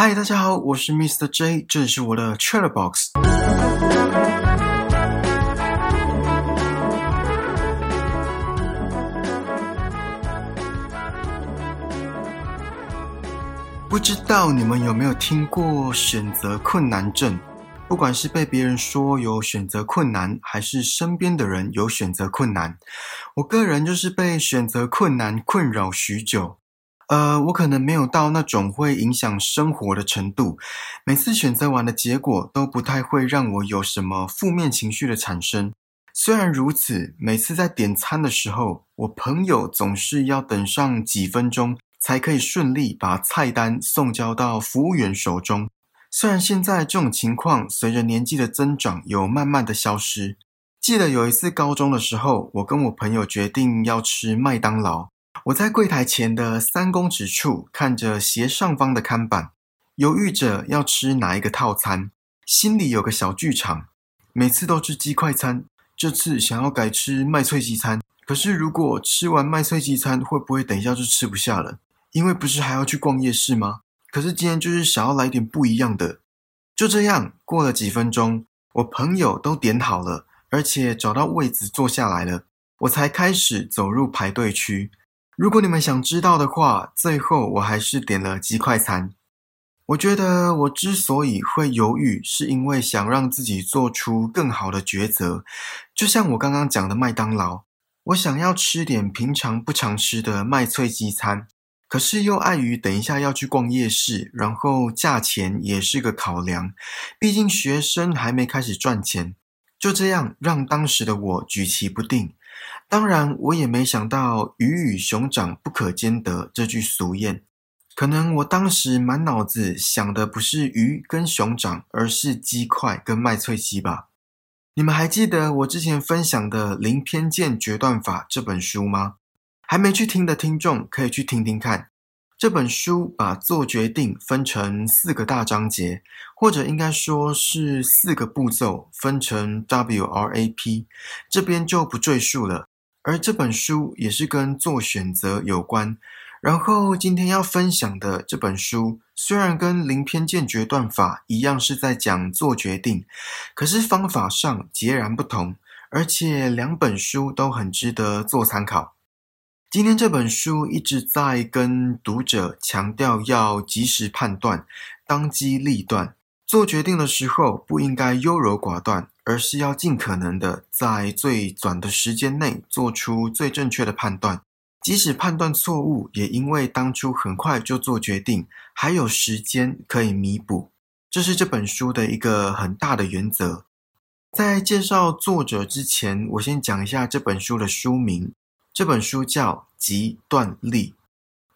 嗨，大家好，我是 Mr. J，这里是我的 Trailer Box。不知道你们有没有听过选择困难症？不管是被别人说有选择困难，还是身边的人有选择困难，我个人就是被选择困难困扰许久。呃，我可能没有到那种会影响生活的程度，每次选择完的结果都不太会让我有什么负面情绪的产生。虽然如此，每次在点餐的时候，我朋友总是要等上几分钟才可以顺利把菜单送交到服务员手中。虽然现在这种情况随着年纪的增长有慢慢的消失，记得有一次高中的时候，我跟我朋友决定要吃麦当劳。我在柜台前的三公尺处看着斜上方的看板，犹豫着要吃哪一个套餐，心里有个小剧场。每次都吃鸡快餐，这次想要改吃麦脆鸡餐。可是如果吃完麦脆鸡餐，会不会等一下就吃不下了？因为不是还要去逛夜市吗？可是今天就是想要来点不一样的。就这样过了几分钟，我朋友都点好了，而且找到位子坐下来了，我才开始走入排队区。如果你们想知道的话，最后我还是点了鸡快餐。我觉得我之所以会犹豫，是因为想让自己做出更好的抉择。就像我刚刚讲的麦当劳，我想要吃点平常不常吃的麦脆鸡餐，可是又碍于等一下要去逛夜市，然后价钱也是个考量。毕竟学生还没开始赚钱，就这样让当时的我举棋不定。当然，我也没想到“鱼与熊掌不可兼得”这句俗谚。可能我当时满脑子想的不是鱼跟熊掌，而是鸡块跟麦脆鸡吧？你们还记得我之前分享的《零偏见决断法》这本书吗？还没去听的听众可以去听听看。这本书把做决定分成四个大章节，或者应该说是四个步骤，分成 W R A P，这边就不赘述了。而这本书也是跟做选择有关。然后今天要分享的这本书，虽然跟零偏见决断法一样是在讲做决定，可是方法上截然不同，而且两本书都很值得做参考。今天这本书一直在跟读者强调要及时判断、当机立断，做决定的时候不应该优柔寡断，而是要尽可能的在最短的时间内做出最正确的判断。即使判断错误，也因为当初很快就做决定，还有时间可以弥补。这是这本书的一个很大的原则。在介绍作者之前，我先讲一下这本书的书名。这本书叫《极断力》，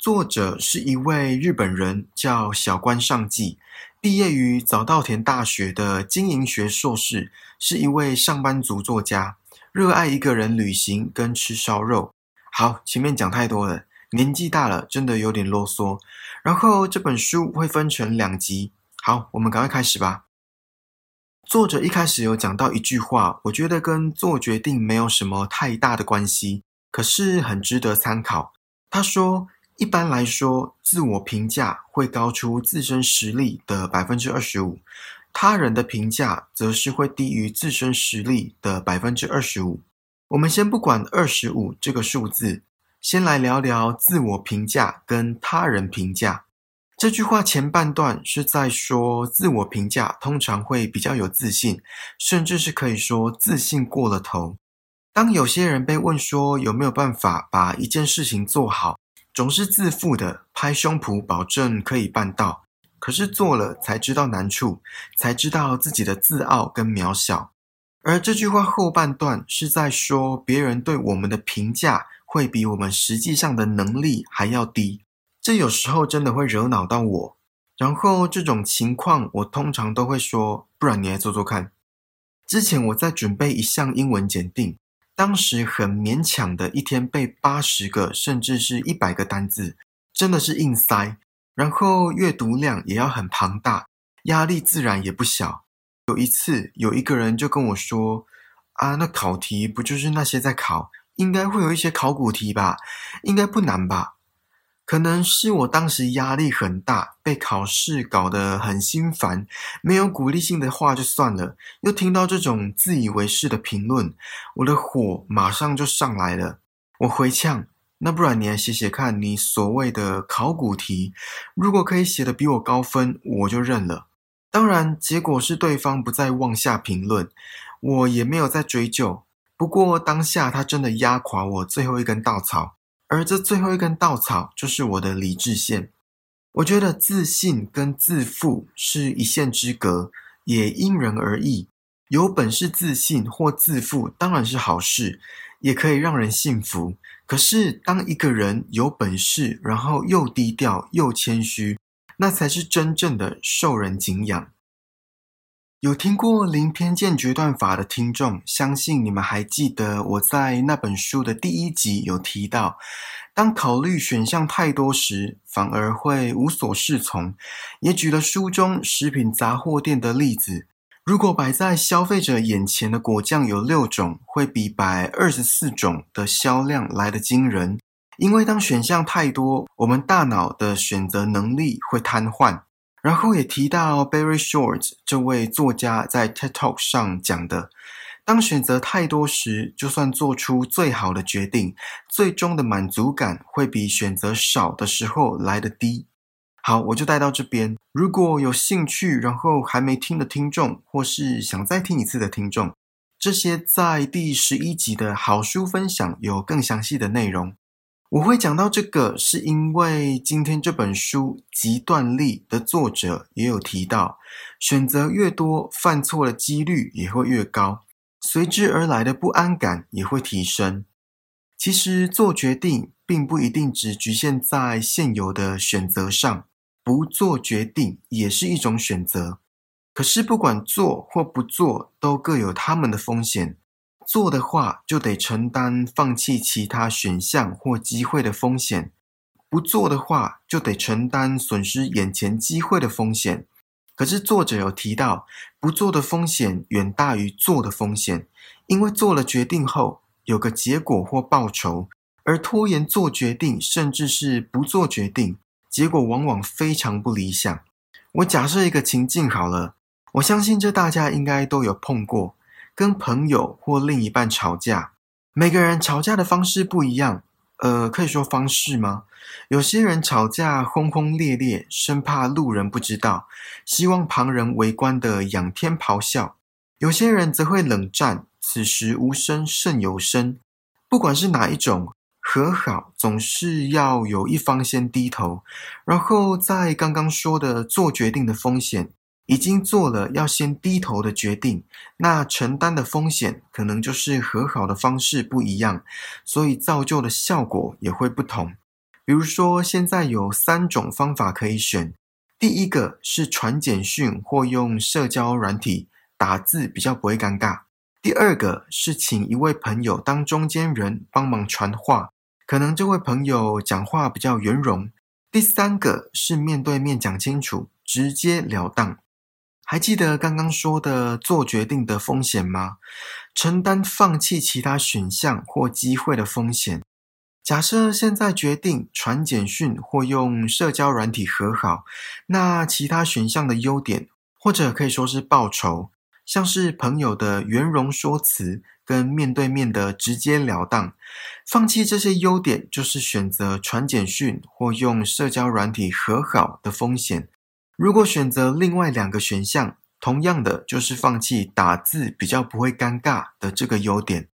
作者是一位日本人，叫小关尚纪，毕业于早稻田大学的经营学硕士，是一位上班族作家，热爱一个人旅行跟吃烧肉。好，前面讲太多了，年纪大了，真的有点啰嗦。然后这本书会分成两集，好，我们赶快开始吧。作者一开始有讲到一句话，我觉得跟做决定没有什么太大的关系。可是很值得参考。他说，一般来说，自我评价会高出自身实力的百分之二十五，他人的评价则是会低于自身实力的百分之二十五。我们先不管二十五这个数字，先来聊聊自我评价跟他人评价。这句话前半段是在说，自我评价通常会比较有自信，甚至是可以说自信过了头。当有些人被问说有没有办法把一件事情做好，总是自负的拍胸脯保证可以办到，可是做了才知道难处，才知道自己的自傲跟渺小。而这句话后半段是在说别人对我们的评价会比我们实际上的能力还要低，这有时候真的会惹恼到我。然后这种情况，我通常都会说，不然你来做做看。之前我在准备一项英文检定。当时很勉强的一天背八十个甚至是一百个单字，真的是硬塞。然后阅读量也要很庞大，压力自然也不小。有一次有一个人就跟我说：“啊，那考题不就是那些在考，应该会有一些考古题吧？应该不难吧？”可能是我当时压力很大，被考试搞得很心烦，没有鼓励性的话就算了，又听到这种自以为是的评论，我的火马上就上来了。我回呛：“那不然你来写写看，你所谓的考古题，如果可以写的比我高分，我就认了。”当然，结果是对方不再妄下评论，我也没有再追究。不过当下他真的压垮我最后一根稻草。而这最后一根稻草就是我的理智线。我觉得自信跟自负是一线之隔，也因人而异。有本事自信或自负当然是好事，也可以让人信服。可是当一个人有本事，然后又低调又谦虚，那才是真正的受人敬仰。有听过零偏见决断法的听众，相信你们还记得我在那本书的第一集有提到，当考虑选项太多时，反而会无所适从。也举了书中食品杂货店的例子，如果摆在消费者眼前的果酱有六种，会比摆二十四种的销量来得惊人。因为当选项太多，我们大脑的选择能力会瘫痪。然后也提到 Barry Short 这位作家在 TED Talk 上讲的：当选择太多时，就算做出最好的决定，最终的满足感会比选择少的时候来得低。好，我就带到这边。如果有兴趣，然后还没听的听众，或是想再听一次的听众，这些在第十一集的好书分享有更详细的内容。我会讲到这个，是因为今天这本书《极断力》的作者也有提到，选择越多，犯错的几率也会越高，随之而来的不安感也会提升。其实做决定并不一定只局限在现有的选择上，不做决定也是一种选择。可是不管做或不做，都各有他们的风险。做的话，就得承担放弃其他选项或机会的风险；不做的话，就得承担损失眼前机会的风险。可是作者有提到，不做的风险远大于做的风险，因为做了决定后有个结果或报酬，而拖延做决定，甚至是不做决定，结果往往非常不理想。我假设一个情境好了，我相信这大家应该都有碰过。跟朋友或另一半吵架，每个人吵架的方式不一样。呃，可以说方式吗？有些人吵架轰轰烈烈，生怕路人不知道，希望旁人围观的仰天咆哮；有些人则会冷战，此时无声胜有声。不管是哪一种，和好总是要有一方先低头，然后在刚刚说的做决定的风险。已经做了要先低头的决定，那承担的风险可能就是和好的方式不一样，所以造就的效果也会不同。比如说，现在有三种方法可以选：第一个是传简讯或用社交软体打字，比较不会尴尬；第二个是请一位朋友当中间人帮忙传话，可能这位朋友讲话比较圆融；第三个是面对面讲清楚，直截了当。还记得刚刚说的做决定的风险吗？承担放弃其他选项或机会的风险。假设现在决定传简讯或用社交软体和好，那其他选项的优点，或者可以说是报酬，像是朋友的圆融说辞跟面对面的直截了当，放弃这些优点，就是选择传简讯或用社交软体和好的风险。如果选择另外两个选项，同样的就是放弃打字比较不会尴尬的这个优点。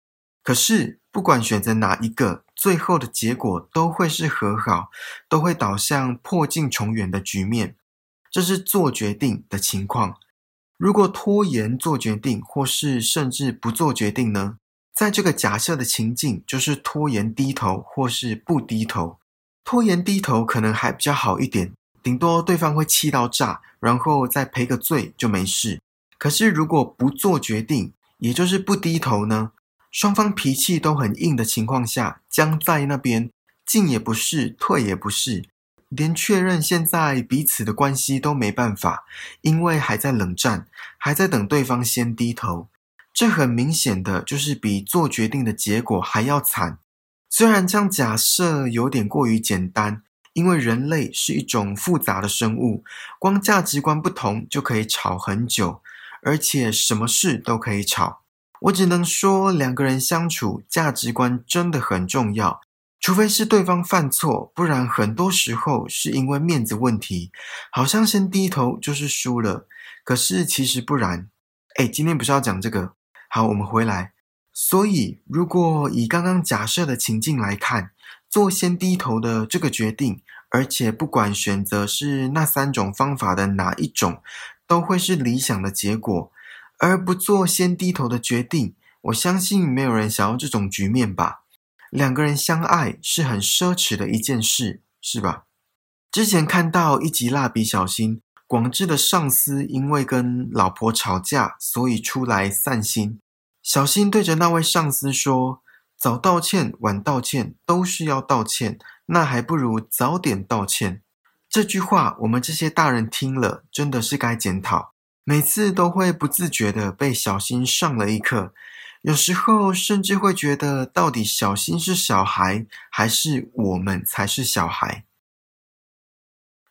可是不管选择哪一个，最后的结果都会是和好，都会导向破镜重圆的局面。这是做决定的情况。如果拖延做决定，或是甚至不做决定呢？在这个假设的情境，就是拖延低头或是不低头。拖延低头可能还比较好一点。顶多对方会气到炸，然后再赔个罪就没事。可是如果不做决定，也就是不低头呢？双方脾气都很硬的情况下，僵在那边，进也不是，退也不是，连确认现在彼此的关系都没办法，因为还在冷战，还在等对方先低头。这很明显的就是比做决定的结果还要惨。虽然这样假设有点过于简单。因为人类是一种复杂的生物，光价值观不同就可以吵很久，而且什么事都可以吵。我只能说，两个人相处，价值观真的很重要。除非是对方犯错，不然很多时候是因为面子问题，好像先低头就是输了。可是其实不然。哎，今天不是要讲这个。好，我们回来。所以，如果以刚刚假设的情境来看，做先低头的这个决定，而且不管选择是那三种方法的哪一种，都会是理想的结果。而不做先低头的决定，我相信没有人想要这种局面吧。两个人相爱是很奢侈的一件事，是吧？之前看到一集《蜡笔小新》，广志的上司因为跟老婆吵架，所以出来散心。小新对着那位上司说：“早道歉，晚道歉，都是要道歉，那还不如早点道歉。”这句话，我们这些大人听了，真的是该检讨。每次都会不自觉的被小新上了一课。有时候甚至会觉得，到底小新是小孩，还是我们才是小孩？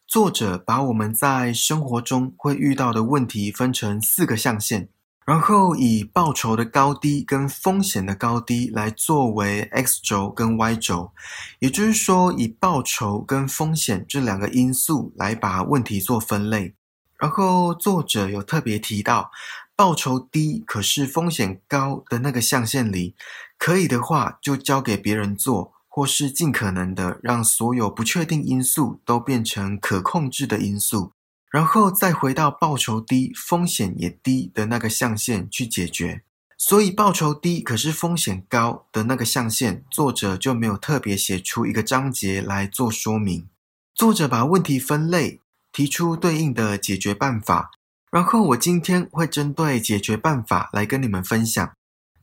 作者把我们在生活中会遇到的问题分成四个象限，然后以报酬的高低跟风险的高低来作为 x 轴跟 y 轴，也就是说，以报酬跟风险这两个因素来把问题做分类。然后作者有特别提到。报酬低可是风险高的那个象限里，可以的话就交给别人做，或是尽可能的让所有不确定因素都变成可控制的因素，然后再回到报酬低、风险也低的那个象限去解决。所以报酬低可是风险高的那个象限，作者就没有特别写出一个章节来做说明。作者把问题分类，提出对应的解决办法。然后我今天会针对解决办法来跟你们分享。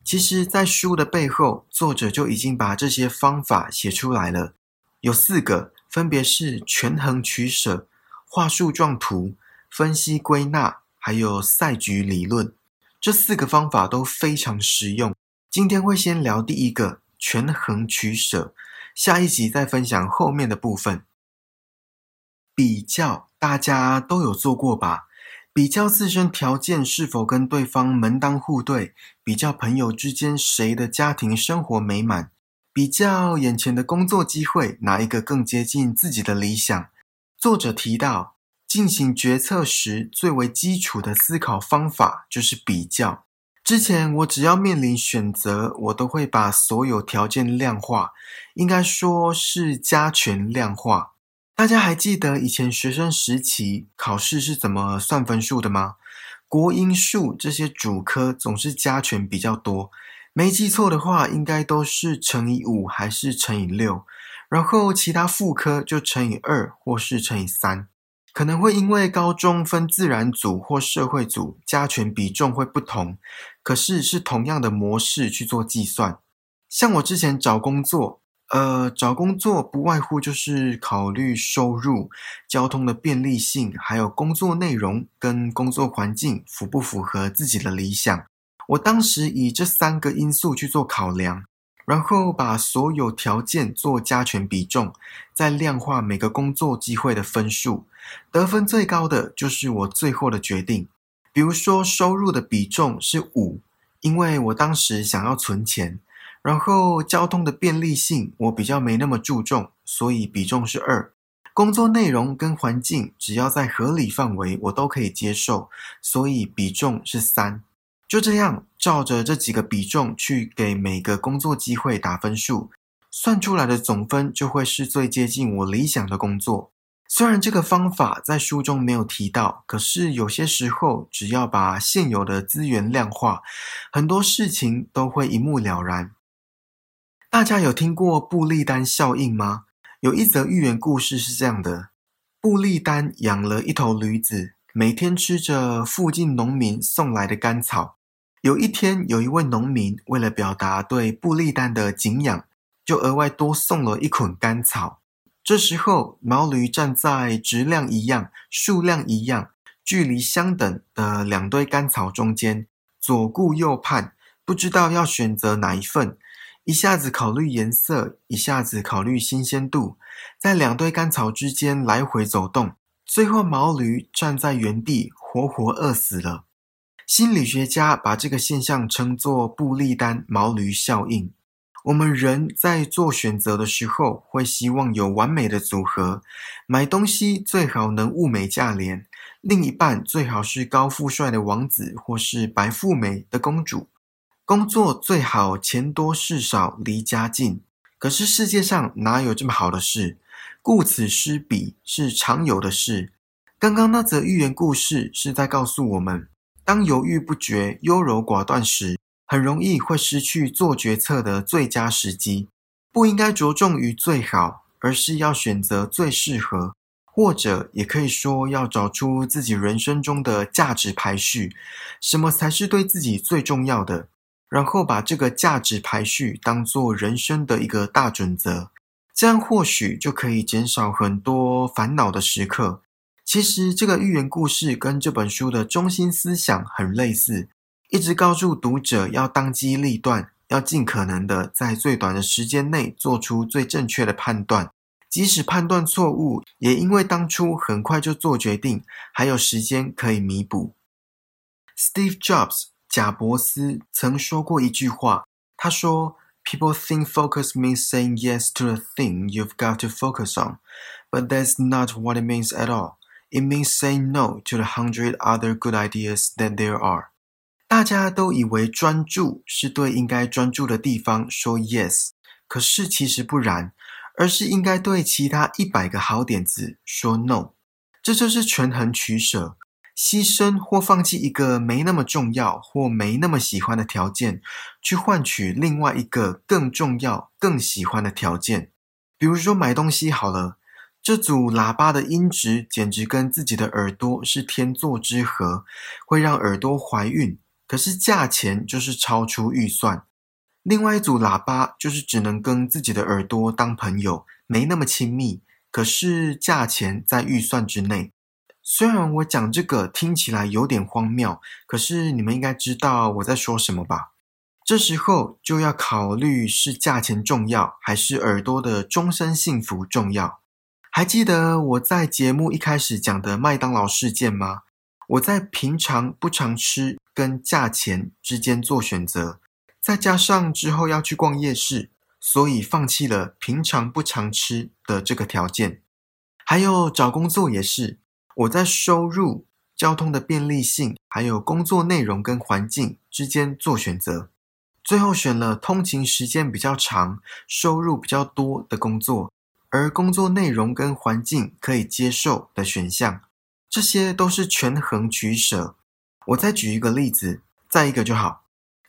其实，在书的背后，作者就已经把这些方法写出来了，有四个，分别是权衡取舍、画树状图、分析归纳，还有赛局理论。这四个方法都非常实用。今天会先聊第一个权衡取舍，下一集再分享后面的部分。比较，大家都有做过吧？比较自身条件是否跟对方门当户对，比较朋友之间谁的家庭生活美满，比较眼前的工作机会哪一个更接近自己的理想。作者提到，进行决策时最为基础的思考方法就是比较。之前我只要面临选择，我都会把所有条件量化，应该说是加权量化。大家还记得以前学生时期考试是怎么算分数的吗？国英数这些主科总是加权比较多，没记错的话，应该都是乘以五还是乘以六，然后其他副科就乘以二或是乘以三。可能会因为高中分自然组或社会组，加权比重会不同，可是是同样的模式去做计算。像我之前找工作。呃，找工作不外乎就是考虑收入、交通的便利性，还有工作内容跟工作环境符不符合自己的理想。我当时以这三个因素去做考量，然后把所有条件做加权比重，再量化每个工作机会的分数，得分最高的就是我最后的决定。比如说收入的比重是五，因为我当时想要存钱。然后交通的便利性我比较没那么注重，所以比重是二。工作内容跟环境只要在合理范围，我都可以接受，所以比重是三。就这样照着这几个比重去给每个工作机会打分数，算出来的总分就会是最接近我理想的工作。虽然这个方法在书中没有提到，可是有些时候只要把现有的资源量化，很多事情都会一目了然。大家有听过布利丹效应吗？有一则寓言故事是这样的：布利丹养了一头驴子，每天吃着附近农民送来的干草。有一天，有一位农民为了表达对布利丹的敬仰，就额外多送了一捆干草。这时候，毛驴站在质量一样、数量一样、距离相等的两堆干草中间，左顾右盼，不知道要选择哪一份。一下子考虑颜色，一下子考虑新鲜度，在两堆干草之间来回走动，最后毛驴站在原地，活活饿死了。心理学家把这个现象称作布利丹毛驴效应。我们人在做选择的时候，会希望有完美的组合，买东西最好能物美价廉，另一半最好是高富帅的王子或是白富美的公主，工作最好钱多事少，离家近。可是世界上哪有这么好的事？顾此失彼是常有的事。刚刚那则寓言故事是在告诉我们。当犹豫不决、优柔寡断时，很容易会失去做决策的最佳时机。不应该着重于最好，而是要选择最适合，或者也可以说要找出自己人生中的价值排序，什么才是对自己最重要的，然后把这个价值排序当做人生的一个大准则，这样或许就可以减少很多烦恼的时刻。其实这个寓言故事跟这本书的中心思想很类似，一直告诉读者要当机立断，要尽可能的在最短的时间内做出最正确的判断，即使判断错误，也因为当初很快就做决定，还有时间可以弥补。Steve Jobs 贾伯斯曾说过一句话，他说：“People think focus means saying yes to the thing you've got to focus on, but that's not what it means at all.” It means saying no to the hundred other good ideas that there are。大家都以为专注是对应该专注的地方说 yes，可是其实不然，而是应该对其他一百个好点子说 no。这就是权衡取舍，牺牲或放弃一个没那么重要或没那么喜欢的条件，去换取另外一个更重要、更喜欢的条件。比如说买东西好了。这组喇叭的音质简直跟自己的耳朵是天作之合，会让耳朵怀孕。可是价钱就是超出预算。另外一组喇叭就是只能跟自己的耳朵当朋友，没那么亲密。可是价钱在预算之内。虽然我讲这个听起来有点荒谬，可是你们应该知道我在说什么吧？这时候就要考虑是价钱重要，还是耳朵的终身幸福重要。还记得我在节目一开始讲的麦当劳事件吗？我在平常不常吃跟价钱之间做选择，再加上之后要去逛夜市，所以放弃了平常不常吃的这个条件。还有找工作也是，我在收入、交通的便利性，还有工作内容跟环境之间做选择，最后选了通勤时间比较长、收入比较多的工作。而工作内容跟环境可以接受的选项，这些都是权衡取舍。我再举一个例子，再一个就好。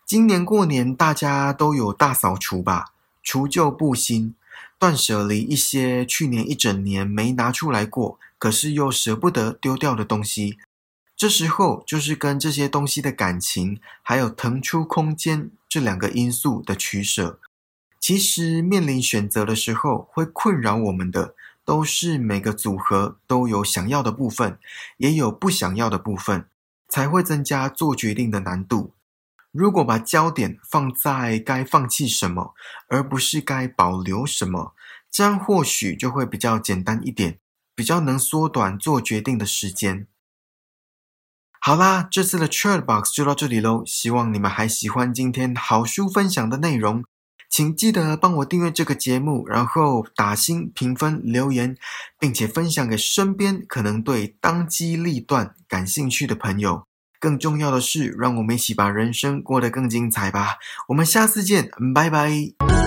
今年过年大家都有大扫除吧？除旧布新，断舍离一些去年一整年没拿出来过，可是又舍不得丢掉的东西。这时候就是跟这些东西的感情，还有腾出空间这两个因素的取舍。其实面临选择的时候，会困扰我们的都是每个组合都有想要的部分，也有不想要的部分，才会增加做决定的难度。如果把焦点放在该放弃什么，而不是该保留什么，这样或许就会比较简单一点，比较能缩短做决定的时间。好啦，这次的 Chat Box 就到这里喽，希望你们还喜欢今天好书分享的内容。请记得帮我订阅这个节目，然后打星评分留言，并且分享给身边可能对当机立断感兴趣的朋友。更重要的是，让我们一起把人生过得更精彩吧！我们下次见，拜拜。